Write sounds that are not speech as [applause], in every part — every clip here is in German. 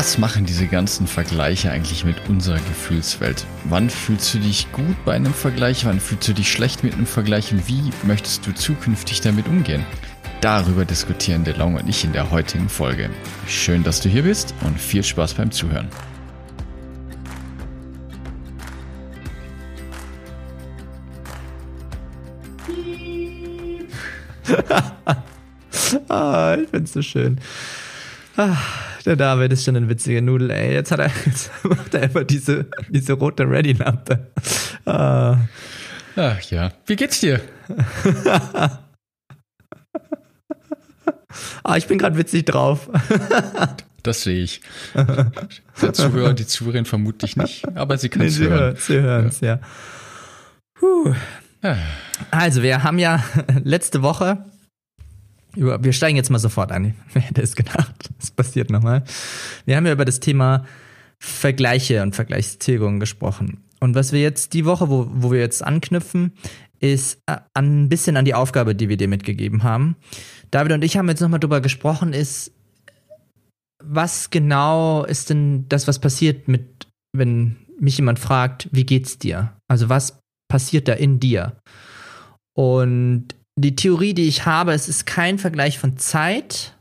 Was machen diese ganzen Vergleiche eigentlich mit unserer Gefühlswelt? Wann fühlst du dich gut bei einem Vergleich? Wann fühlst du dich schlecht mit einem Vergleich? Und wie möchtest du zukünftig damit umgehen? Darüber diskutieren DeLong und ich in der heutigen Folge. Schön, dass du hier bist und viel Spaß beim Zuhören. [laughs] ah, ich find's so schön. Ah. Der David ist schon ein witziger Nudel, ey. Jetzt hat er, [laughs] jetzt macht er einfach diese, diese rote Ready-Lampe. Ah. Ach ja. Wie geht's dir? [laughs] ah, ich bin gerade witzig drauf. [laughs] das sehe ich. Der Zuhörer, die Zuhörerin vermutlich nicht, aber sie kann es nee, hören. Sie hören es, ja. ja. Also, wir haben ja letzte Woche wir steigen jetzt mal sofort ein. [laughs] Wer hätte es gedacht? Das passiert nochmal. Wir haben ja über das Thema Vergleiche und Vergleichstilgung gesprochen. Und was wir jetzt die Woche, wo, wo wir jetzt anknüpfen, ist äh, ein bisschen an die Aufgabe, die wir dir mitgegeben haben. David und ich haben jetzt nochmal drüber gesprochen, ist, was genau ist denn das, was passiert mit, wenn mich jemand fragt, wie geht's dir? Also was passiert da in dir? Und die Theorie, die ich habe, es ist kein Vergleich von Zeit,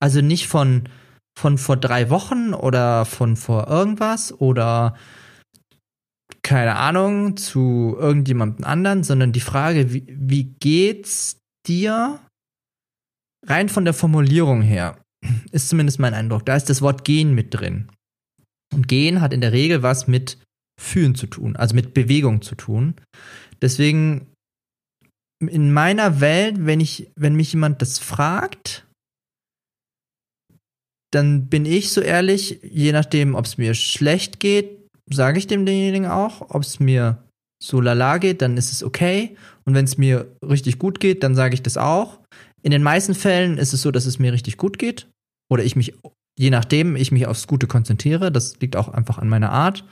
also nicht von, von vor drei Wochen oder von vor irgendwas oder keine Ahnung zu irgendjemandem anderen, sondern die Frage, wie, wie geht's dir rein von der Formulierung her, ist zumindest mein Eindruck. Da ist das Wort gehen mit drin. Und gehen hat in der Regel was mit fühlen zu tun, also mit Bewegung zu tun. Deswegen in meiner Welt, wenn ich, wenn mich jemand das fragt, dann bin ich so ehrlich, je nachdem, ob es mir schlecht geht, sage ich dem denjenigen auch. Ob es mir so lala geht, dann ist es okay. Und wenn es mir richtig gut geht, dann sage ich das auch. In den meisten Fällen ist es so, dass es mir richtig gut geht. Oder ich mich, je nachdem, ich mich aufs Gute konzentriere. Das liegt auch einfach an meiner Art.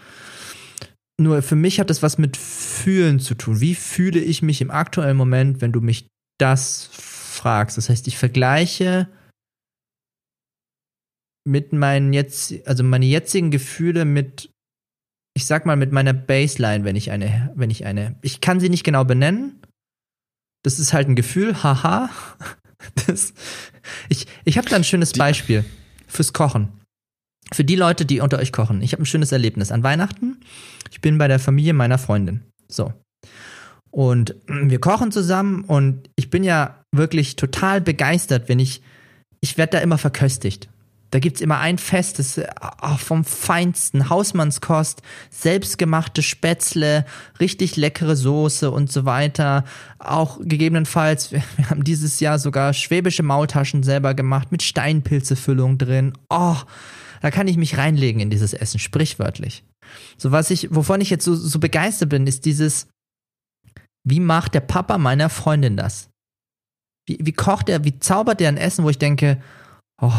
Nur für mich hat das was mit Fühlen zu tun. Wie fühle ich mich im aktuellen Moment, wenn du mich das fragst? Das heißt, ich vergleiche mit meinen jetzt, also meine jetzigen Gefühle mit, ich sag mal, mit meiner Baseline, wenn ich eine, wenn ich eine, ich kann sie nicht genau benennen. Das ist halt ein Gefühl, haha. [laughs] Das, ich ich habe da ein schönes Beispiel fürs Kochen für die Leute, die unter euch kochen, ich habe ein schönes Erlebnis an Weihnachten. Ich bin bei der Familie meiner Freundin. So. Und wir kochen zusammen und ich bin ja wirklich total begeistert, wenn ich, ich werde da immer verköstigt. Da gibt es immer ein Fest, das oh, vom feinsten, Hausmannskost, selbstgemachte Spätzle, richtig leckere Soße und so weiter. Auch gegebenenfalls, [laughs] wir haben dieses Jahr sogar schwäbische Maultaschen selber gemacht mit Steinpilzefüllung drin. Oh, da kann ich mich reinlegen in dieses Essen, sprichwörtlich. So was ich, wovon ich jetzt so, so begeistert bin, ist dieses, wie macht der Papa meiner Freundin das? Wie, wie kocht er, wie zaubert er ein Essen, wo ich denke, oh,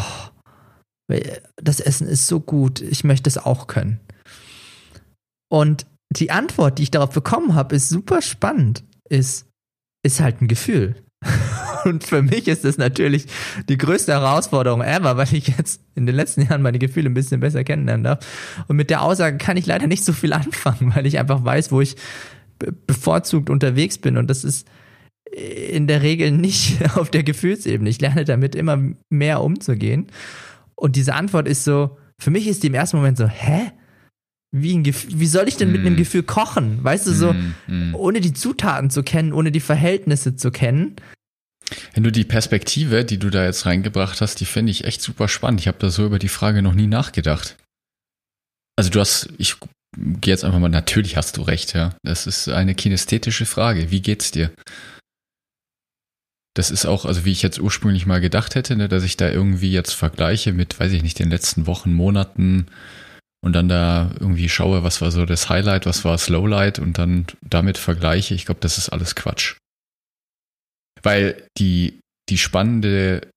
das Essen ist so gut, ich möchte es auch können. Und die Antwort, die ich darauf bekommen habe, ist super spannend. Ist, ist halt ein Gefühl. Und für mich ist das natürlich die größte Herausforderung ever, weil ich jetzt in den letzten Jahren meine Gefühle ein bisschen besser kennenlernen darf. Und mit der Aussage kann ich leider nicht so viel [laughs] anfangen, weil ich einfach weiß, wo ich bevorzugt unterwegs bin. Und das ist in der Regel nicht [laughs] auf der Gefühlsebene. Ich lerne damit immer mehr umzugehen. Und diese Antwort ist so, für mich ist die im ersten Moment so, hä? Wie, ein Gefühl, wie soll ich denn mit einem mm. Gefühl kochen? Weißt du, so, mm, mm. ohne die Zutaten zu kennen, ohne die Verhältnisse zu kennen. Wenn du die Perspektive, die du da jetzt reingebracht hast, die finde ich echt super spannend. Ich habe da so über die Frage noch nie nachgedacht. Also du hast, ich gehe jetzt einfach mal, natürlich hast du recht, ja. Das ist eine kinästhetische Frage. Wie geht's dir? Das ist auch, also wie ich jetzt ursprünglich mal gedacht hätte, ne, dass ich da irgendwie jetzt vergleiche mit, weiß ich nicht, den letzten Wochen, Monaten und dann da irgendwie schaue, was war so das Highlight, was war das Lowlight und dann damit vergleiche, ich glaube, das ist alles Quatsch. Weil die, die spannende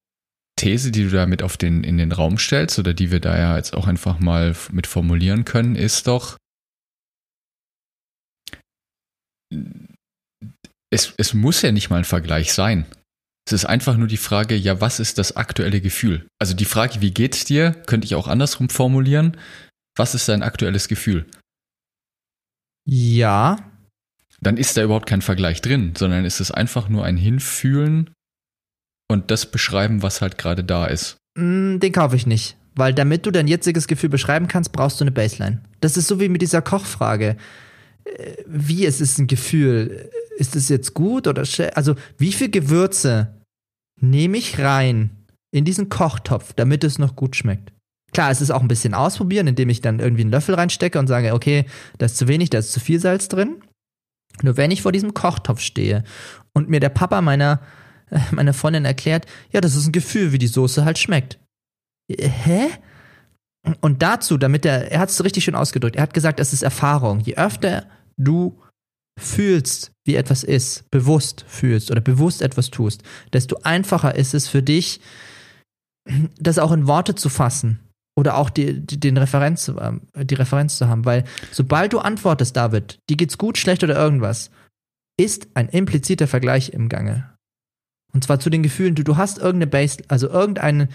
These, die du damit auf den, in den Raum stellst oder die wir da ja jetzt auch einfach mal mit formulieren können, ist doch, es, es muss ja nicht mal ein Vergleich sein. Es ist einfach nur die Frage, ja, was ist das aktuelle Gefühl? Also die Frage, wie geht's dir, könnte ich auch andersrum formulieren. Was ist dein aktuelles Gefühl? Ja. Dann ist da überhaupt kein Vergleich drin, sondern ist es einfach nur ein Hinfühlen und das beschreiben, was halt gerade da ist. Mm, den kaufe ich nicht. Weil damit du dein jetziges Gefühl beschreiben kannst, brauchst du eine Baseline. Das ist so wie mit dieser Kochfrage. Äh, wie ist es ein Gefühl? Ist es jetzt gut oder? Also, wie viel Gewürze nehme ich rein in diesen Kochtopf, damit es noch gut schmeckt? Klar, es ist auch ein bisschen ausprobieren, indem ich dann irgendwie einen Löffel reinstecke und sage, okay, da ist zu wenig, da ist zu viel Salz drin. Nur wenn ich vor diesem Kochtopf stehe und mir der Papa meiner meine Freundin erklärt, ja, das ist ein Gefühl, wie die Soße halt schmeckt. Hä? Und dazu, damit er, er hat es richtig schön ausgedrückt, er hat gesagt, es ist Erfahrung. Je öfter du fühlst, wie etwas ist, bewusst fühlst oder bewusst etwas tust, desto einfacher ist es für dich, das auch in Worte zu fassen oder auch die, die, den Referenz, ähm, die Referenz zu haben. Weil sobald du antwortest, David, dir geht's gut, schlecht oder irgendwas, ist ein impliziter Vergleich im Gange. Und zwar zu den Gefühlen, du, du hast irgendeine Base, also irgendeine.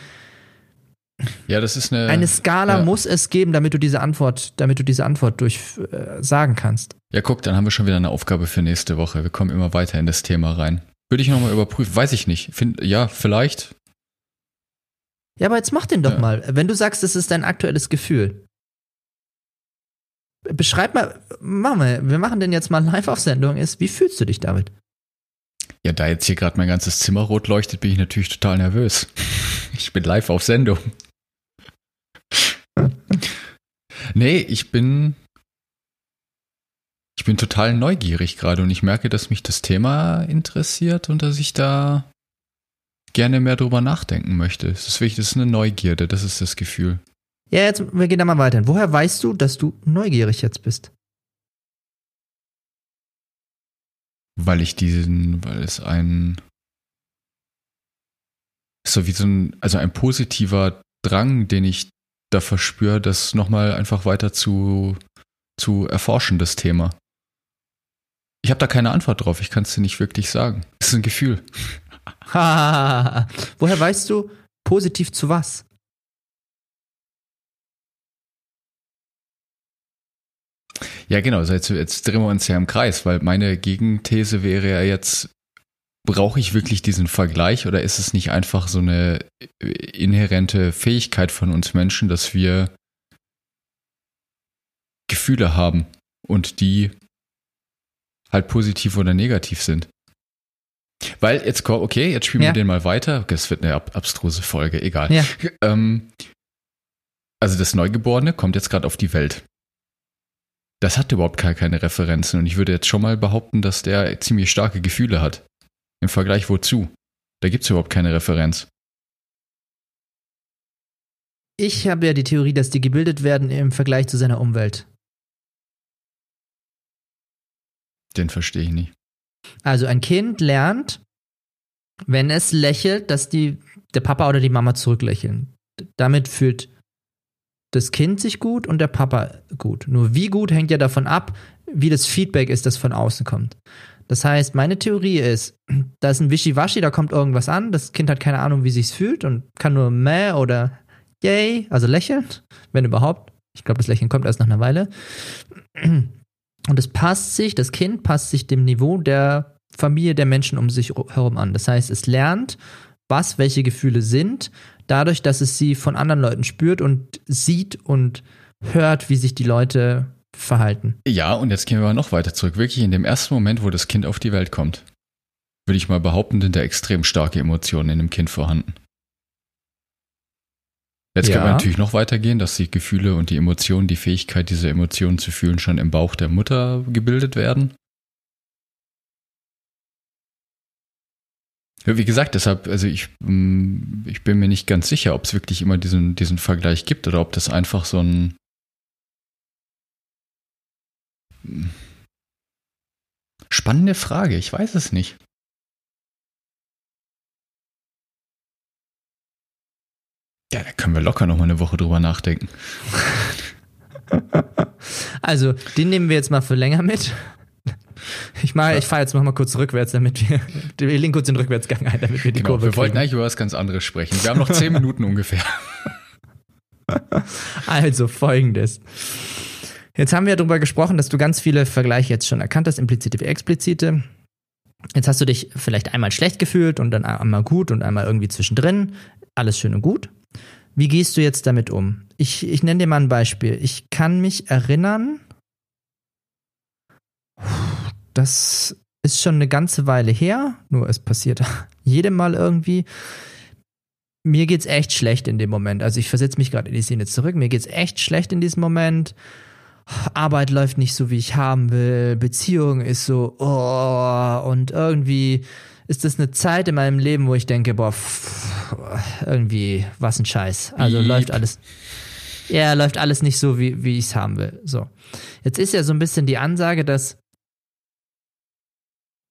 Ja, das ist eine. Eine Skala ja. muss es geben, damit du diese Antwort, damit du diese Antwort durch äh, sagen kannst. Ja, guck, dann haben wir schon wieder eine Aufgabe für nächste Woche. Wir kommen immer weiter in das Thema rein. Würde ich nochmal überprüfen. Weiß ich nicht. Find, ja, vielleicht. Ja, aber jetzt mach den doch ja. mal. Wenn du sagst, das ist dein aktuelles Gefühl. Beschreib mal, mach mal, wir machen den jetzt mal live auf Sendung, ist, wie fühlst du dich damit? Ja, da jetzt hier gerade mein ganzes Zimmer rot leuchtet, bin ich natürlich total nervös. [laughs] Ich bin live auf Sendung. [laughs] nee, ich bin. Ich bin total neugierig gerade und ich merke, dass mich das Thema interessiert und dass ich da gerne mehr drüber nachdenken möchte. Das ist ist eine Neugierde, das ist das Gefühl. Ja, jetzt, wir gehen da mal weiter. Woher weißt du, dass du neugierig jetzt bist? weil ich diesen, weil es ein so wie so ein, also ein positiver Drang, den ich da verspüre, das nochmal einfach weiter zu, zu erforschen, das Thema. Ich habe da keine Antwort drauf, ich kann es dir nicht wirklich sagen. Es ist ein Gefühl. [laughs] Woher weißt du positiv zu was? Ja, genau. Also jetzt, jetzt drehen wir uns ja im Kreis, weil meine Gegenthese wäre ja jetzt, brauche ich wirklich diesen Vergleich oder ist es nicht einfach so eine inhärente Fähigkeit von uns Menschen, dass wir Gefühle haben und die halt positiv oder negativ sind? Weil jetzt, okay, jetzt spielen ja. wir den mal weiter. Es wird eine ab abstruse Folge, egal. Ja. Ähm, also das Neugeborene kommt jetzt gerade auf die Welt das hat überhaupt gar keine Referenzen. Und ich würde jetzt schon mal behaupten, dass der ziemlich starke Gefühle hat. Im Vergleich wozu? Da gibt es überhaupt keine Referenz. Ich habe ja die Theorie, dass die gebildet werden im Vergleich zu seiner Umwelt. Den verstehe ich nicht. Also ein Kind lernt, wenn es lächelt, dass die, der Papa oder die Mama zurücklächeln. Damit fühlt das Kind sich gut und der Papa gut. Nur wie gut hängt ja davon ab, wie das Feedback ist, das von außen kommt. Das heißt, meine Theorie ist, da ist ein Wischiwaschi, da kommt irgendwas an, das Kind hat keine Ahnung, wie sich's fühlt und kann nur meh oder yay, also lächeln, wenn überhaupt. Ich glaube, das Lächeln kommt erst nach einer Weile. Und es passt sich, das Kind passt sich dem Niveau der Familie der Menschen um sich herum an. Das heißt, es lernt, was welche Gefühle sind dadurch, dass es sie von anderen Leuten spürt und sieht und hört, wie sich die Leute verhalten. Ja, und jetzt gehen wir mal noch weiter zurück. Wirklich in dem ersten Moment, wo das Kind auf die Welt kommt, würde ich mal behaupten, sind da extrem starke Emotionen in dem Kind vorhanden. Jetzt ja. können wir natürlich noch weitergehen, dass die Gefühle und die Emotionen, die Fähigkeit, diese Emotionen zu fühlen, schon im Bauch der Mutter gebildet werden. Ja, wie gesagt, deshalb, also ich, mm, ich bin mir nicht ganz sicher, ob es wirklich immer diesen, diesen Vergleich gibt oder ob das einfach so ein, Spannende Frage, ich weiß es nicht. Ja, da können wir locker noch mal eine Woche drüber nachdenken. [laughs] Also, den nehmen wir jetzt mal für länger mit. Ich, ich fahre jetzt noch mal kurz rückwärts, damit wir, wir legen kurz den Rückwärtsgang ein, damit wir die genau, Kurve Wir kriegen. wollten eigentlich über was ganz anderes sprechen. Wir haben noch zehn Minuten ungefähr. [laughs] Also folgendes. Jetzt haben wir darüber gesprochen, dass du ganz viele Vergleiche jetzt schon erkannt hast, implizite wie explizite. Jetzt hast du dich vielleicht einmal schlecht gefühlt und dann einmal gut und einmal irgendwie zwischendrin. Alles schön und gut. Wie gehst du jetzt damit um? Ich, ich nenne dir mal ein Beispiel. Ich kann mich erinnern, das ist schon eine ganze Weile her, nur es passiert [laughs] jedem Mal irgendwie. Mir geht's echt schlecht in dem Moment. Also ich versetze mich gerade in die Szene zurück. Mir geht's echt schlecht in diesem Moment. Arbeit läuft nicht so, wie ich haben will. Beziehung ist so, oh, und irgendwie ist das eine Zeit in meinem Leben, wo ich denke, boah, pff, irgendwie, was ein Scheiß. Also Piep. läuft alles, ja, läuft alles nicht so, wie, wie ich es haben will. So. Jetzt ist ja so ein bisschen die Ansage, dass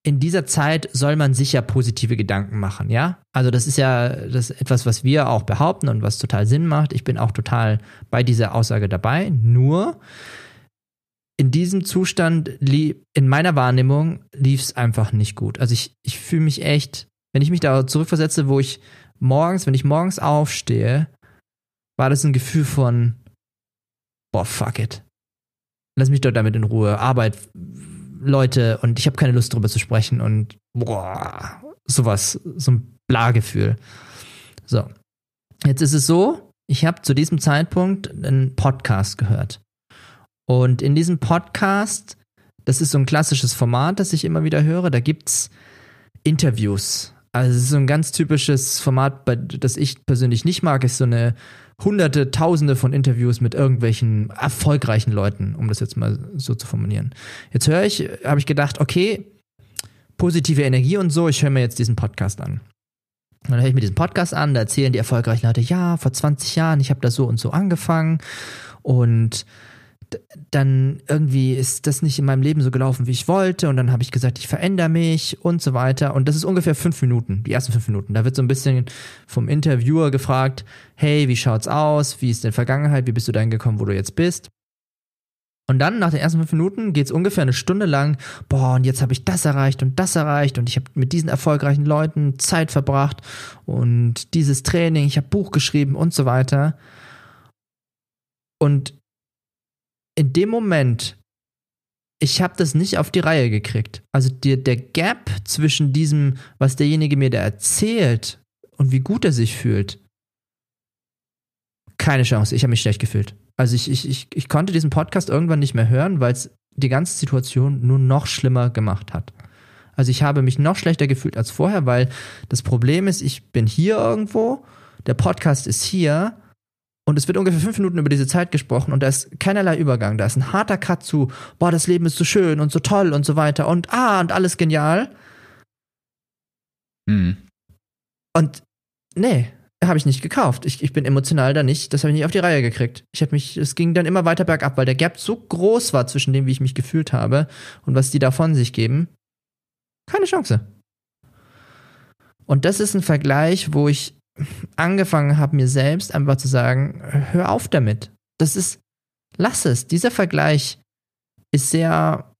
in dieser Zeit soll man sich ja positive Gedanken machen, ja? Also das ist ja das ist etwas, was wir auch behaupten und was total Sinn macht. Ich bin auch total bei dieser Aussage dabei. Nur in diesem Zustand, in meiner Wahrnehmung, lief es einfach nicht gut. Also ich, ich fühle mich echt, wenn ich mich da zurückversetze, wo ich morgens, wenn ich morgens aufstehe, war das ein Gefühl von, boah, fuck it. Lass mich doch damit in Ruhe. Arbeit, Leute und ich habe keine Lust drüber zu sprechen und boah, sowas, so ein Bla-Gefühl. So. Jetzt ist es so, ich habe zu diesem Zeitpunkt einen Podcast gehört. Und in diesem Podcast, das ist so ein klassisches Format, das ich immer wieder höre, da gibt's Interviews. Also es ist so ein ganz typisches Format, das ich persönlich nicht mag, ist so eine hunderte, tausende von Interviews mit irgendwelchen erfolgreichen Leuten, um das jetzt mal so zu formulieren. Jetzt höre ich, habe ich gedacht, okay, positive Energie und so, ich höre mir jetzt diesen Podcast an. Dann höre ich mir diesen Podcast an, da erzählen die erfolgreichen Leute, ja, vor 20 Jahren, ich habe da so und so angefangen und dann irgendwie ist das nicht in meinem Leben so gelaufen, wie ich wollte und dann habe ich gesagt, ich verändere mich und so weiter und das ist ungefähr fünf Minuten, die ersten fünf Minuten. Da wird so ein bisschen vom Interviewer gefragt, hey, wie schaut's aus, wie ist denn Vergangenheit, wie bist du dahin gekommen, wo du jetzt bist? Und dann, nach den ersten fünf Minuten, geht's ungefähr eine Stunde lang, boah, und jetzt habe ich das erreicht und das erreicht und ich habe mit diesen erfolgreichen Leuten Zeit verbracht und dieses Training, ich habe Buch geschrieben und so weiter. Und in dem Moment, ich habe das nicht auf die Reihe gekriegt. Also der, der Gap zwischen diesem, was derjenige mir da erzählt und wie gut er sich fühlt, keine Chance. Ich habe mich schlecht gefühlt. Also ich, ich, ich, ich konnte diesen Podcast irgendwann nicht mehr hören, weil es die ganze Situation nur noch schlimmer gemacht hat. Also ich habe mich noch schlechter gefühlt als vorher, weil das Problem ist, ich bin hier irgendwo, der Podcast ist hier und es wird ungefähr fünf Minuten über diese Zeit gesprochen und da ist keinerlei Übergang. Da ist ein harter Cut zu, boah, das Leben ist so schön und so toll und so weiter und ah, und alles genial. Hm. Und nee, habe ich nicht gekauft. Ich, ich bin emotional da nicht, das habe ich nicht auf die Reihe gekriegt. Ich habe mich, es ging dann immer weiter bergab, weil der Gap so groß war zwischen dem, wie ich mich gefühlt habe und was die da von sich geben. Keine Chance. Und das ist ein Vergleich, wo ich angefangen habe, mir selbst einfach zu sagen, hör auf damit. Das ist, lass es. Dieser Vergleich ist sehr,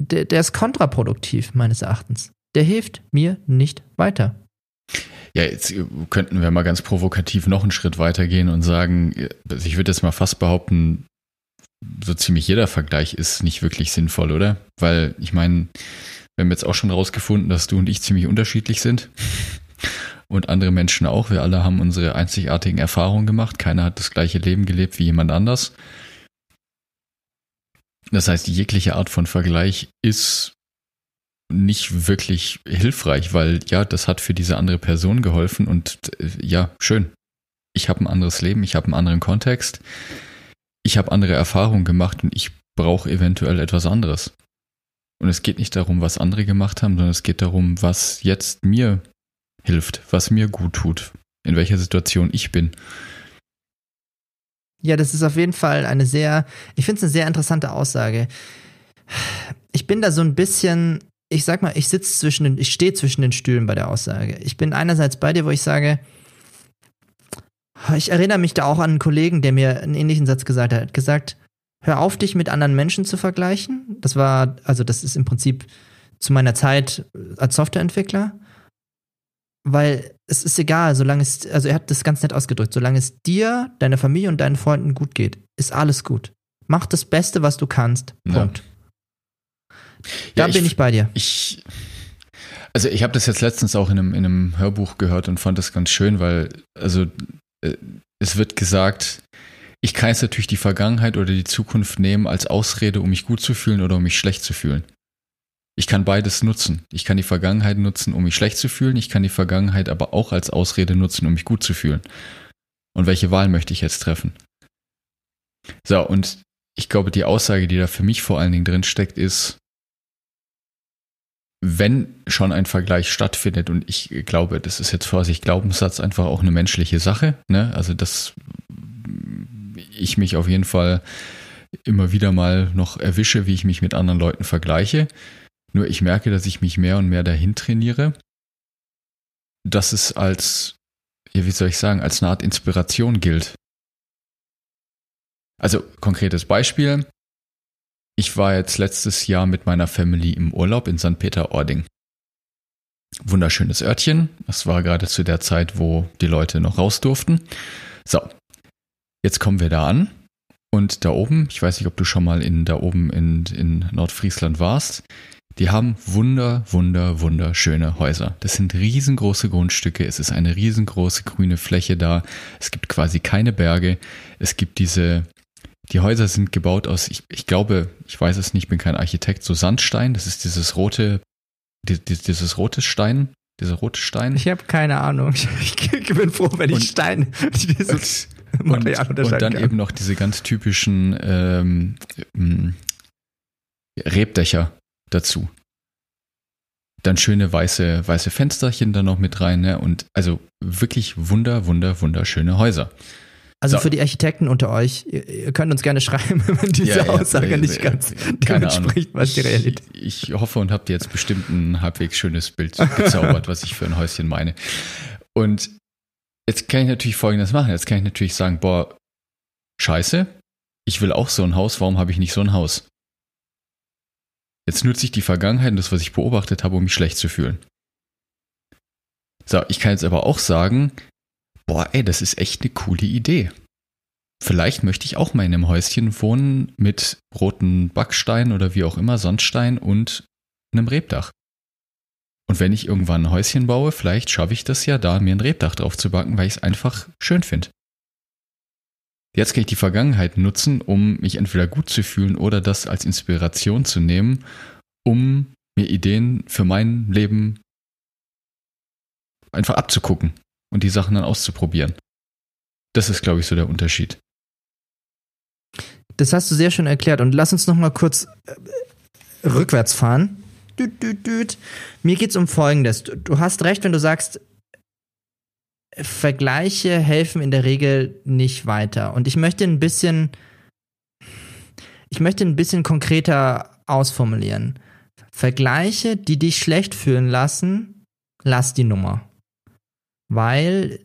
der, der ist kontraproduktiv, meines Erachtens. Der hilft mir nicht weiter. Ja, jetzt könnten wir mal ganz provokativ noch einen Schritt weitergehen und sagen, also ich würde jetzt mal fast behaupten, so ziemlich jeder Vergleich ist nicht wirklich sinnvoll, oder? Weil ich meine, wir haben jetzt auch schon rausgefunden, dass du und ich ziemlich unterschiedlich sind. Und andere Menschen auch. Wir alle haben unsere einzigartigen Erfahrungen gemacht. Keiner hat das gleiche Leben gelebt wie jemand anders. Das heißt, jegliche Art von Vergleich ist nicht wirklich hilfreich, weil ja, das hat für diese andere Person geholfen und äh, ja, schön. Ich habe ein anderes Leben, ich habe einen anderen Kontext, ich habe andere Erfahrungen gemacht und ich brauche eventuell etwas anderes. Und es geht nicht darum, was andere gemacht haben, sondern es geht darum, was jetzt mir hilft, was mir gut tut, in welcher Situation ich bin. Ja, das ist auf jeden Fall eine sehr, ich finde es eine sehr interessante Aussage. Ich bin da so ein bisschen, ich sag mal, ich sitze zwischen den, ich stehe zwischen den Stühlen bei der Aussage. Ich bin einerseits bei dir, wo ich sage, ich erinnere mich da auch an einen Kollegen, der mir einen ähnlichen Satz gesagt hat. Hat gesagt, hör auf, dich mit anderen Menschen zu vergleichen. Das war, also das ist im Prinzip zu meiner Zeit als Softwareentwickler. Weil es ist egal, solange es, also er hat das ganz nett ausgedrückt, solange es dir, deiner Familie und deinen Freunden gut geht, ist alles gut. Mach das Beste, was du kannst. Punkt. Ja. Da ja, bin ich, ich bei dir. Ich, also ich habe das jetzt letztens auch in einem, in einem Hörbuch gehört und fand das ganz schön, weil, also äh, es wird gesagt, ich kann jetzt natürlich die Vergangenheit oder die Zukunft nehmen als Ausrede, um mich gut zu fühlen oder um mich schlecht zu fühlen. Ich kann beides nutzen. Ich kann die Vergangenheit nutzen, um mich schlecht zu fühlen. Ich kann die Vergangenheit aber auch als Ausrede nutzen, um mich gut zu fühlen. Und welche Wahl möchte ich jetzt treffen? So, und ich glaube, die Aussage, die da für mich vor allen Dingen drin steckt, ist, wenn schon ein Vergleich stattfindet, und ich glaube, das ist jetzt Vorsicht, Glaubenssatz einfach auch eine menschliche Sache, ne? Also, dass ich mich auf jeden Fall immer wieder mal noch erwische, wie ich mich mit anderen Leuten vergleiche. Nur ich merke, dass ich mich mehr und mehr dahin trainiere, dass es als, ja, wie soll ich sagen, als eine Art Inspiration gilt. Also konkretes Beispiel. Ich war jetzt letztes Jahr mit meiner Family im Urlaub in St. Peter-Ording. Wunderschönes Örtchen. Das war gerade zu der Zeit, wo die Leute noch raus durften. So, jetzt kommen wir da an. Und da oben, ich weiß nicht, ob du schon mal in, da oben in, in Nordfriesland warst, die haben wunder, wunder, wunderschöne Häuser. Das sind riesengroße Grundstücke. Es ist eine riesengroße grüne Fläche da. Es gibt quasi keine Berge. Es gibt diese, die Häuser sind gebaut aus, ich, ich glaube, ich weiß es nicht, bin kein Architekt, so Sandstein. Das ist dieses rote, dieses rote Stein, dieser rote Stein. Ich habe keine Ahnung. [laughs] Ich, bin froh, wenn ich und, Stein, [laughs] dieses und, Material und, und dann kann. eben noch diese ganz typischen ähm, Rebdächer dazu. Dann schöne weiße, weiße Fensterchen da noch mit rein, ne? Und also wirklich wunder, wunder, wunderschöne Häuser. Also so. für die Architekten unter euch, ihr, könnt uns gerne [laughs] schreiben, wenn man diese ja, Aussage ja, nicht ganz damit spricht, was die Realität ist. Ich, ich hoffe und habt jetzt bestimmt ein halbwegs schönes Bild [laughs] gezaubert, was ich für ein Häuschen meine. Und jetzt kann ich natürlich Folgendes machen. Jetzt kann ich natürlich sagen, boah, scheiße, ich will auch so ein Haus, warum habe ich nicht so ein Haus? Jetzt nutze ich die Vergangenheit und das, was ich beobachtet habe, um mich schlecht zu fühlen. So, ich kann jetzt aber auch sagen, boah, ey, das ist echt eine coole Idee. Vielleicht möchte ich auch mal in einem Häuschen wohnen mit roten Backstein oder wie auch immer, Sandstein und einem Rebdach. Und wenn ich irgendwann ein Häuschen baue, vielleicht schaffe ich das ja da, mir ein Rebdach drauf zu backen, weil ich es einfach schön finde. Jetzt kann ich die Vergangenheit nutzen, um mich entweder gut zu fühlen oder das als Inspiration zu nehmen, um mir Ideen für mein Leben einfach abzugucken und die Sachen dann auszuprobieren. Das ist, glaube ich, so der Unterschied. Das hast du sehr schön erklärt und lass uns noch mal kurz äh, rückwärts fahren. Düt, düt, düt. Mir geht es um Folgendes. Du, du hast recht, wenn du sagst, Vergleiche helfen in der Regel nicht weiter. Und ich möchte ein bisschen, ich möchte ein bisschen konkreter ausformulieren. Vergleiche, die dich schlecht fühlen lassen, lass die Nummer. Weil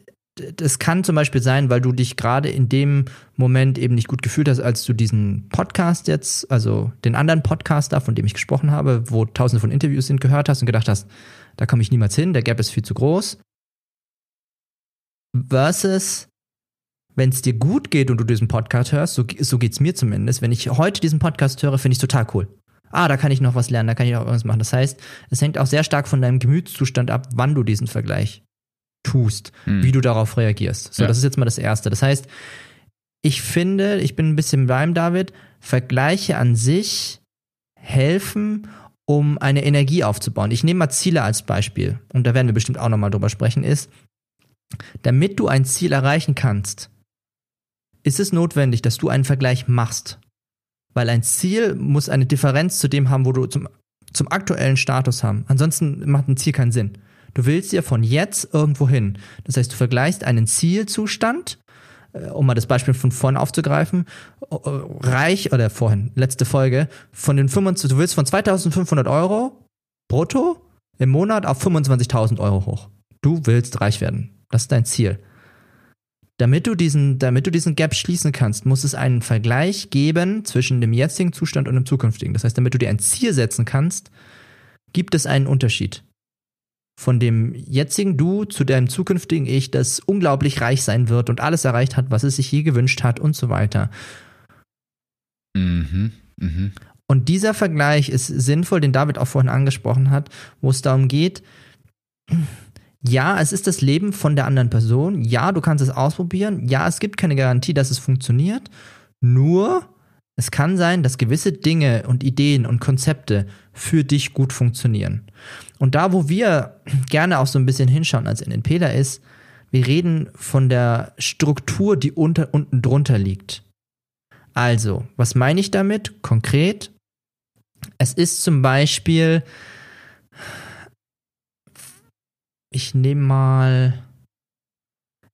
das kann zum Beispiel sein, weil du dich gerade in dem Moment eben nicht gut gefühlt hast, als du diesen Podcast jetzt, also den anderen Podcast da, von dem ich gesprochen habe, wo tausende von Interviews sind, gehört hast und gedacht hast, da komme ich niemals hin, der Gap ist viel zu groß versus wenn es dir gut geht und du diesen Podcast hörst, so, so geht es mir zumindest, wenn ich heute diesen Podcast höre, finde ich total cool. Ah, da kann ich noch was lernen, da kann ich auch irgendwas machen. Das heißt, es hängt auch sehr stark von deinem Gemütszustand ab, wann du diesen Vergleich tust, hm. wie du darauf reagierst. So, ja. das ist jetzt mal das Erste. Das heißt, ich finde, ich bin ein bisschen beim David, Vergleiche an sich helfen, um eine Energie aufzubauen. Ich nehme mal Ziele als Beispiel und da werden wir bestimmt auch nochmal drüber sprechen, ist, damit du ein Ziel erreichen kannst, ist es notwendig, dass du einen Vergleich machst. Weil ein Ziel muss eine Differenz zu dem haben, wo du zum, zum aktuellen Status haben. Ansonsten macht ein Ziel keinen Sinn. Du willst ja von jetzt irgendwo hin. Das heißt, du vergleichst einen Zielzustand, äh, um mal das Beispiel von vorhin aufzugreifen, reich, oder vorhin, letzte Folge, von den 25, du willst von 2500 Euro brutto im Monat auf 25.000 Euro hoch. Du willst reich werden. Das ist dein Ziel. Damit du diesen, damit du diesen Gap schließen kannst, muss es einen Vergleich geben zwischen dem jetzigen Zustand und dem zukünftigen. Das heißt, damit du dir ein Ziel setzen kannst, gibt es einen Unterschied. Von dem jetzigen Du zu deinem zukünftigen Ich, das unglaublich reich sein wird und alles erreicht hat, was es sich je gewünscht hat und so weiter. Mhm. Mhm. Und dieser Vergleich ist sinnvoll, den David auch vorhin angesprochen hat, wo es darum geht, ja, es ist das Leben von der anderen Person. Ja, du kannst es ausprobieren. Ja, es gibt keine Garantie, dass es funktioniert. Nur, es kann sein, dass gewisse Dinge und Ideen und Konzepte für dich gut funktionieren. Und da, wo wir gerne auch so ein bisschen hinschauen als NNPler ist, wir reden von der Struktur, die unter, unten drunter liegt. Also, was meine ich damit konkret? Es ist zum Beispiel, ich nehme mal,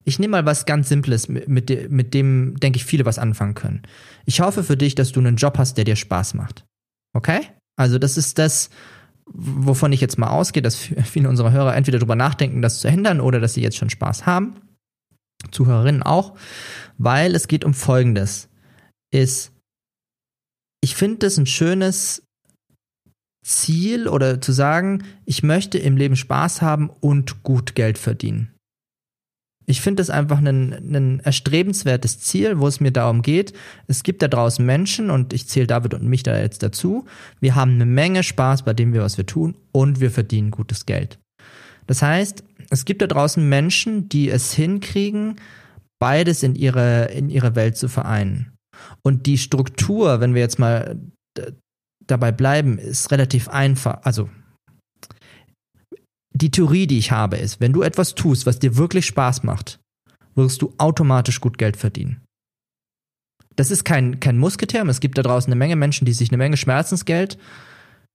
ich nehme mal was ganz Simples, mit, de, mit dem, denke ich, viele was anfangen können. Ich hoffe für dich, dass du einen Job hast, der dir Spaß macht. Okay? Also das ist das, wovon ich jetzt mal ausgehe, dass [laughs] viele unserer Hörer entweder darüber nachdenken, das zu ändern oder dass sie jetzt schon Spaß haben. Zuhörerinnen auch, weil es geht um Folgendes. Ist, ich finde das ein schönes Ziel oder zu sagen, ich möchte im Leben Spaß haben und gut Geld verdienen. Ich finde das einfach ein, erstrebenswertes Ziel, wo es mir darum geht. Es gibt da draußen Menschen und ich zähle David und mich da jetzt dazu. Wir haben eine Menge Spaß bei dem was wir tun und wir verdienen gutes Geld. Das heißt, es gibt da draußen Menschen, die es hinkriegen, beides in ihre, in ihre Welt zu vereinen. Und die Struktur, wenn wir jetzt mal dabei bleiben, ist relativ einfach. Also, die Theorie, die ich habe, ist, wenn du etwas tust, was dir wirklich Spaß macht, wirst du automatisch gut Geld verdienen. Das ist kein, kein Musskriterium. Es gibt da draußen eine Menge Menschen, die sich eine Menge Schmerzensgeld,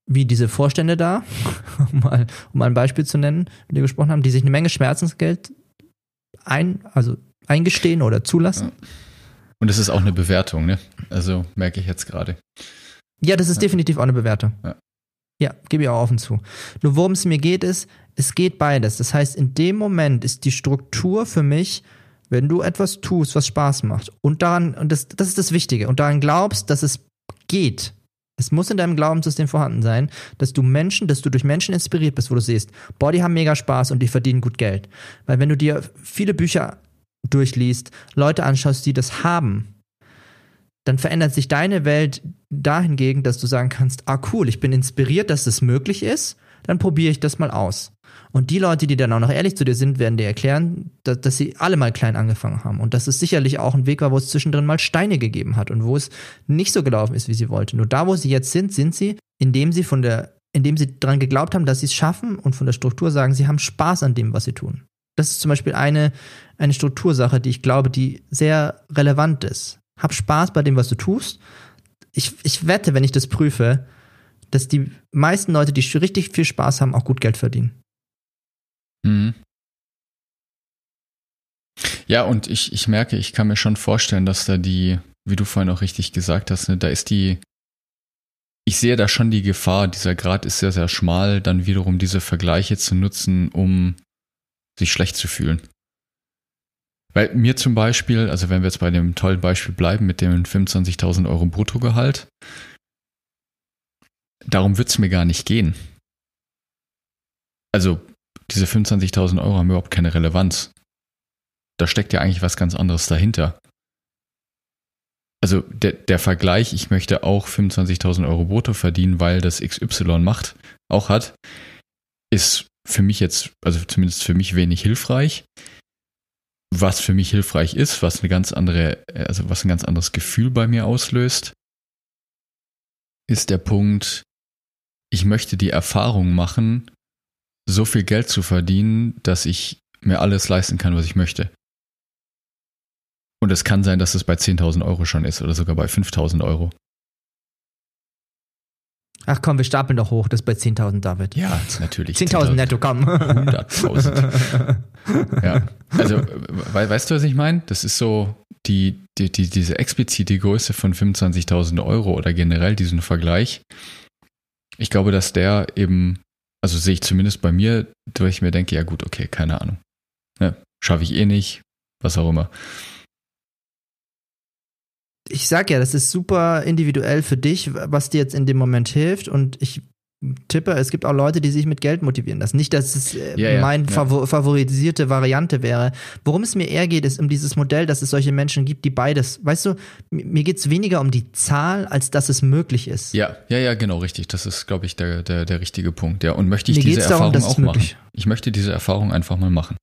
wie diese Vorstände da, [laughs] um mal, um ein Beispiel zu nennen, mit wir gesprochen haben, die sich eine Menge Schmerzensgeld ein, also eingestehen oder zulassen. Und es ist auch eine Bewertung, ne? Also merke ich jetzt gerade. Ja, das ist ja. definitiv auch eine Bewertung. Ja. Ja, gebe ich auch offen zu. Nur worum es mir geht, ist, es geht beides. Das heißt, in dem Moment ist die Struktur für mich, wenn du etwas tust, was Spaß macht und daran, und das, das ist das Wichtige, und daran glaubst, dass es geht. Es muss in deinem Glaubenssystem vorhanden sein, dass du Menschen, dass du durch Menschen inspiriert bist, wo du siehst, boah, die haben mega Spaß und die verdienen gut Geld. Weil wenn du dir viele Bücher durchliest, Leute anschaust, die das haben, dann verändert sich deine Welt dahingegen, dass du sagen kannst, ah cool, ich bin inspiriert, dass das möglich ist, dann probiere ich das mal aus. Und die Leute, die dann auch noch ehrlich zu dir sind, werden dir erklären, dass, dass, sie alle mal klein angefangen haben. Und dass es sicherlich auch ein Weg war, wo es zwischendrin mal Steine gegeben hat und wo es nicht so gelaufen ist, wie sie wollten. Nur da, wo sie jetzt sind, sind sie, indem sie von der, indem sie daran geglaubt haben, dass sie es schaffen und von der Struktur sagen, sie haben Spaß an dem, was sie tun. Das ist zum Beispiel eine, eine Struktursache, die ich glaube, die sehr relevant ist. Hab Spaß bei dem, was du tust. Ich, ich wette, wenn ich das prüfe, dass die meisten Leute, die richtig viel Spaß haben, auch gut Geld verdienen. Mhm. Ja, und ich, ich merke, ich kann mir schon vorstellen, dass da die, wie du vorhin auch richtig gesagt hast, ne, da ist die, ich sehe da schon die Gefahr, dieser Grad ist sehr, sehr schmal, dann wiederum diese Vergleiche zu nutzen, um sich schlecht zu fühlen. Weil mir zum Beispiel, also wenn wir jetzt bei dem tollen Beispiel bleiben mit dem 25.000 Euro Bruttogehalt, darum wird es mir gar nicht gehen. Also diese 25.000 Euro haben überhaupt keine Relevanz. Da steckt ja eigentlich was ganz anderes dahinter. Also der, der Vergleich, ich möchte auch 25.000 Euro brutto verdienen, weil das XY macht, auch hat, ist für mich jetzt, also zumindest für mich wenig hilfreich was für mich hilfreich ist, was eine ganz andere, also was ein ganz anderes Gefühl bei mir auslöst, ist der Punkt, ich möchte die Erfahrung machen, so viel Geld zu verdienen, dass ich mir alles leisten kann, was ich möchte. Und es kann sein, dass es bei 10.000 Euro schon ist oder sogar bei 5.000 Euro. Ach komm, wir stapeln doch hoch, das bei 10.000, David. Ja, natürlich. [laughs] 10.000 10 netto, komm. 100.000. [laughs] ja, also, we weißt du, was ich meine? Das ist so, die, die, die, diese explizite Größe von 25.000 Euro oder generell diesen Vergleich, ich glaube, dass der eben, also sehe ich zumindest bei mir, wo ich mir denke, ja gut, okay, keine Ahnung. Ne, Schaffe ich eh nicht, was auch immer. Ich sag ja, das ist super individuell für dich, was dir jetzt in dem Moment hilft. Und ich tippe, es gibt auch Leute, die sich mit Geld motivieren lassen. Nicht, dass es äh, Ja, ja, meine ja. favor favorisierte Variante wäre. Worum es mir eher geht, ist um dieses Modell, dass es solche Menschen gibt, die beides. Weißt du, mi- mir geht es weniger um die Zahl, als dass es möglich ist. Ja, ja, ja, genau, richtig. Das ist, glaube ich, der, der, der richtige Punkt. Ja, und möchte ich Mir diese darum, Erfahrung es auch machen? Ich möchte diese Erfahrung einfach mal machen.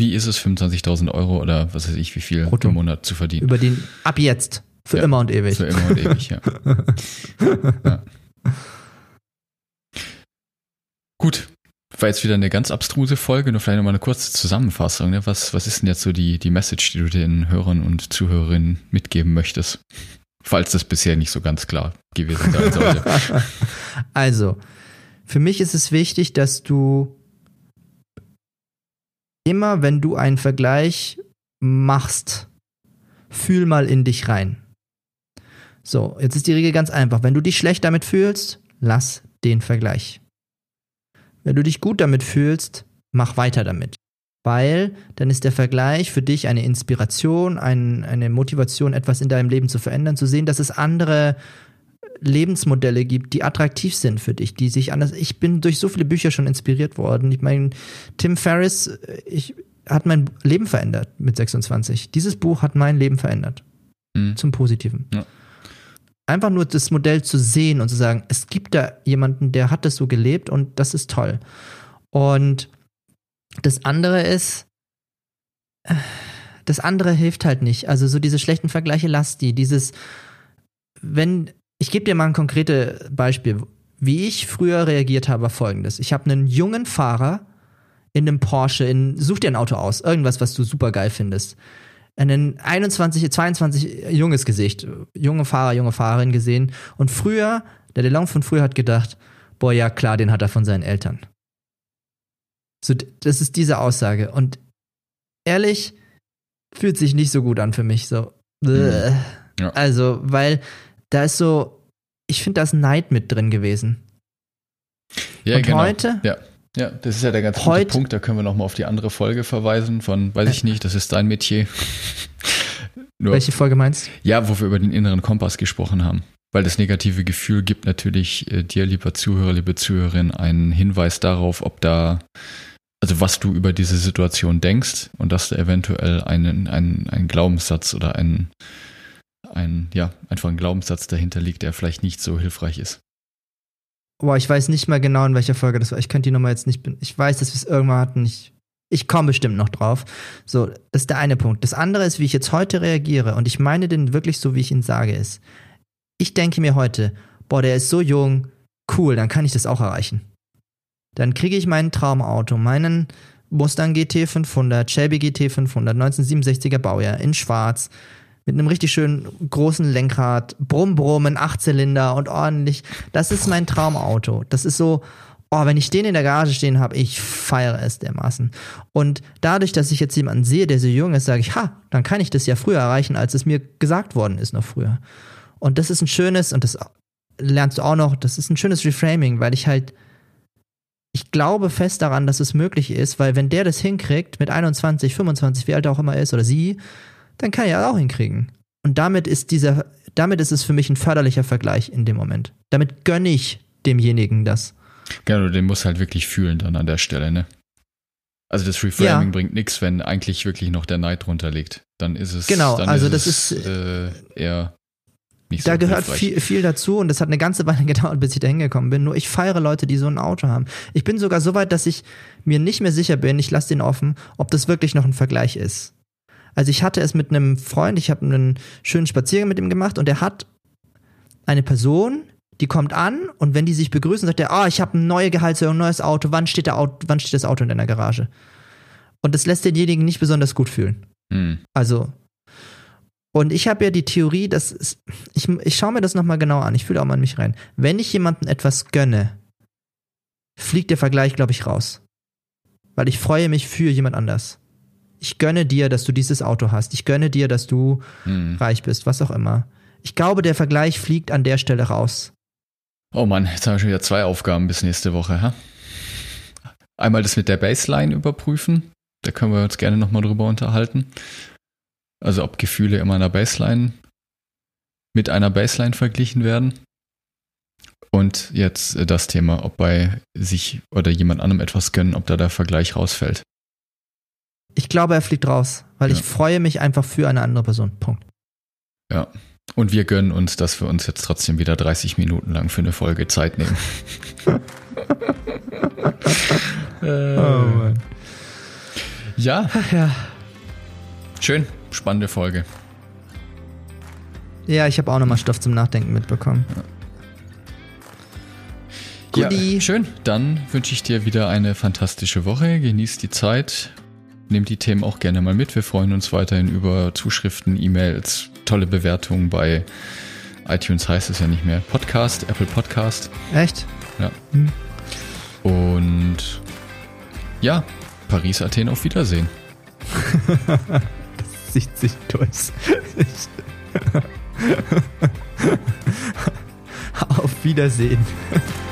Wie ist es, 25.000 Euro oder was weiß ich, wie viel Brutto. im Monat zu verdienen? Über den, ab jetzt. Für Ja, immer und ewig. Für immer und ewig, ja. [laughs] ja. Gut. War jetzt wieder eine ganz abstruse Folge, nur vielleicht nochmal eine kurze Zusammenfassung. Ne? Was, was ist denn jetzt so die, die Message, die du den Hörern und Zuhörerinnen mitgeben möchtest? Falls das bisher nicht so ganz klar gewesen sein sollte. [laughs] Also, für mich ist es wichtig, dass du immer, wenn du einen Vergleich machst, fühl mal in dich rein. So, jetzt ist die Regel ganz einfach. Wenn du dich schlecht damit fühlst, lass den Vergleich. Wenn du dich gut damit fühlst, mach weiter damit. Weil dann ist der Vergleich für dich eine Inspiration, ein, eine Motivation, etwas in deinem Leben zu verändern, zu sehen, dass es andere Lebensmodelle gibt, die attraktiv sind für dich, die sich anders. Ich bin durch so viele Bücher schon inspiriert worden. Ich meine, Tim Ferriss ich, hat mein Leben verändert mit 26. Dieses Buch hat mein Leben verändert. Hm. Zum Positiven. Ja. Einfach nur das Modell zu sehen und zu sagen, es gibt da jemanden, der hat das so gelebt und das ist toll. Und das andere ist, äh, das andere hilft halt nicht. Also so diese schlechten Vergleiche, lass die. Dieses, wenn, ich gebe dir mal ein konkretes Beispiel. Wie ich früher reagiert habe, war folgendes. Ich habe einen jungen Fahrer in einem Porsche, in, such dir ein Auto aus, irgendwas, was du super geil findest. Einen 21, 22 junges Gesicht, junge Fahrer, junge Fahrerin gesehen. Und früher, der DeLong von früher hat gedacht, boah, ja klar, den hat er von seinen Eltern. So, das ist diese Aussage. Und ehrlich, fühlt sich nicht so gut an für mich. So. Bäh. Ja. Also, weil da ist so, ich finde, da ist Neid mit drin gewesen. Ja, Und genau. heute? Ja. Ja, das ist ja der ganz Heute- gute Punkt. Da können wir nochmal auf die andere Folge verweisen von, weiß ich nicht, das ist dein Metier. [laughs] Nur, Welche Folge meinst ja, wo wir über den inneren Kompass gesprochen haben. Weil das negative Gefühl gibt natürlich äh, dir, lieber Zuhörer, liebe Zuhörerin, einen Hinweis darauf, ob da, also was du über diese Situation denkst und dass da eventuell einen, einen, ein Glaubenssatz oder ein, ein, ja, einfach ein Glaubenssatz dahinter liegt, der vielleicht nicht so hilfreich ist. Boah, ich weiß nicht mehr genau, in welcher Folge das war. Ich könnte die Nummer jetzt nicht. Ich weiß, dass wir es irgendwann hatten. Ich, ich komme bestimmt noch drauf. So, das ist der eine Punkt. Das andere ist, wie ich jetzt heute reagiere. Und ich meine den wirklich so, wie ich ihn sage, ist. Ich denke mir heute, boah, der ist so jung, cool, dann kann ich das auch erreichen. Dann kriege ich mein Traumauto, meinen Mustang GT 500, Shelby GT 500, 1967er Baujahr in schwarz, mit einem richtig schönen großen Lenkrad, Brumm Brumm, ein Achtzylinder und ordentlich. Das ist mein Traumauto. Das ist so, oh, wenn ich den in der Garage stehen habe, ich feiere es dermaßen. Und dadurch, dass ich jetzt jemanden sehe, der so jung ist, sage ich, ha, dann kann ich das ja früher erreichen, als es mir gesagt worden ist noch früher. Und das ist ein schönes, und das lernst du auch noch, das ist ein schönes Reframing, weil ich halt, ich glaube fest daran, dass es möglich ist, weil wenn der das hinkriegt, mit 21, 25, wie alt er auch immer ist, oder sie, dann kann er auch hinkriegen. Und damit ist dieser, damit ist es für mich ein förderlicher Vergleich in dem Moment. Damit gönne ich demjenigen das. Genau, den muss halt wirklich fühlen dann an der Stelle, ne? Also das Reframing Ja. bringt nichts, wenn eigentlich wirklich noch der Neid drunter liegt. Dann ist es, Genau, also ist das es, ist- äh, eher nicht Da so gehört viel, viel dazu und das hat eine ganze [laughs] Weile gedauert, bis ich da hingekommen bin. Nur ich feiere Leute, die so ein Auto haben. Ich bin sogar so weit, dass ich mir nicht mehr sicher bin, ich lasse den offen, ob das wirklich noch ein Vergleich ist. Also ich hatte es mit einem Freund, ich habe einen schönen Spaziergang mit ihm gemacht und er hat eine Person, die kommt an und wenn die sich begrüßen, sagt er, ah, ich habe eine neue Gehaltserhöhung, ein neues Auto, wann steht, der Auto, wann steht das Auto in deiner Garage? Und das lässt denjenigen nicht besonders gut fühlen. Hm. Also, und ich habe ja die Theorie, dass es, ich, ich schaue mir das nochmal genau an, ich fühle auch mal in mich rein. Wenn ich jemandem etwas gönne, fliegt der Vergleich, glaube ich, raus. Weil ich freue mich für jemand anders. Ich gönne dir, dass du dieses Auto hast. Ich gönne dir, dass du Hm. reich bist, was auch immer. Ich glaube, der Vergleich fliegt an der Stelle raus. Oh Mann, jetzt haben wir schon wieder zwei Aufgaben bis nächste Woche. Hä? Einmal das mit der Baseline überprüfen. Da können wir uns gerne nochmal drüber unterhalten. Also ob Gefühle immer einer Baseline mit einer Baseline verglichen werden. Und jetzt äh, das Thema, ob bei sich oder jemand anderem etwas gönnen, ob da der Vergleich rausfällt. Ich glaube, er fliegt raus, weil Ja. ich freue mich einfach für eine andere Person. Punkt. Ja. Und wir gönnen uns, dass wir uns jetzt trotzdem wieder 30 Minuten lang für eine Folge Zeit nehmen. [laughs] äh, ja, Ja, schön. Spannende Folge. ja ich habe auch nochmal Stoff zum Nachdenken mitbekommen. Guti. Ja, schön. Dann wünsche ich dir wieder eine fantastische Woche. Genieß die Zeit. Nimm die Themen auch gerne mal mit. Wir freuen uns weiterhin über Zuschriften, E-Mails, tolle Bewertungen bei iTunes heißt es ja nicht mehr. Podcast, Apple Podcast. Echt? Ja. Hm. Und ja, Paris, Athen, auf Wiedersehen. [laughs] Sieht sich durch. [laughs] Auf Wiedersehen. [laughs]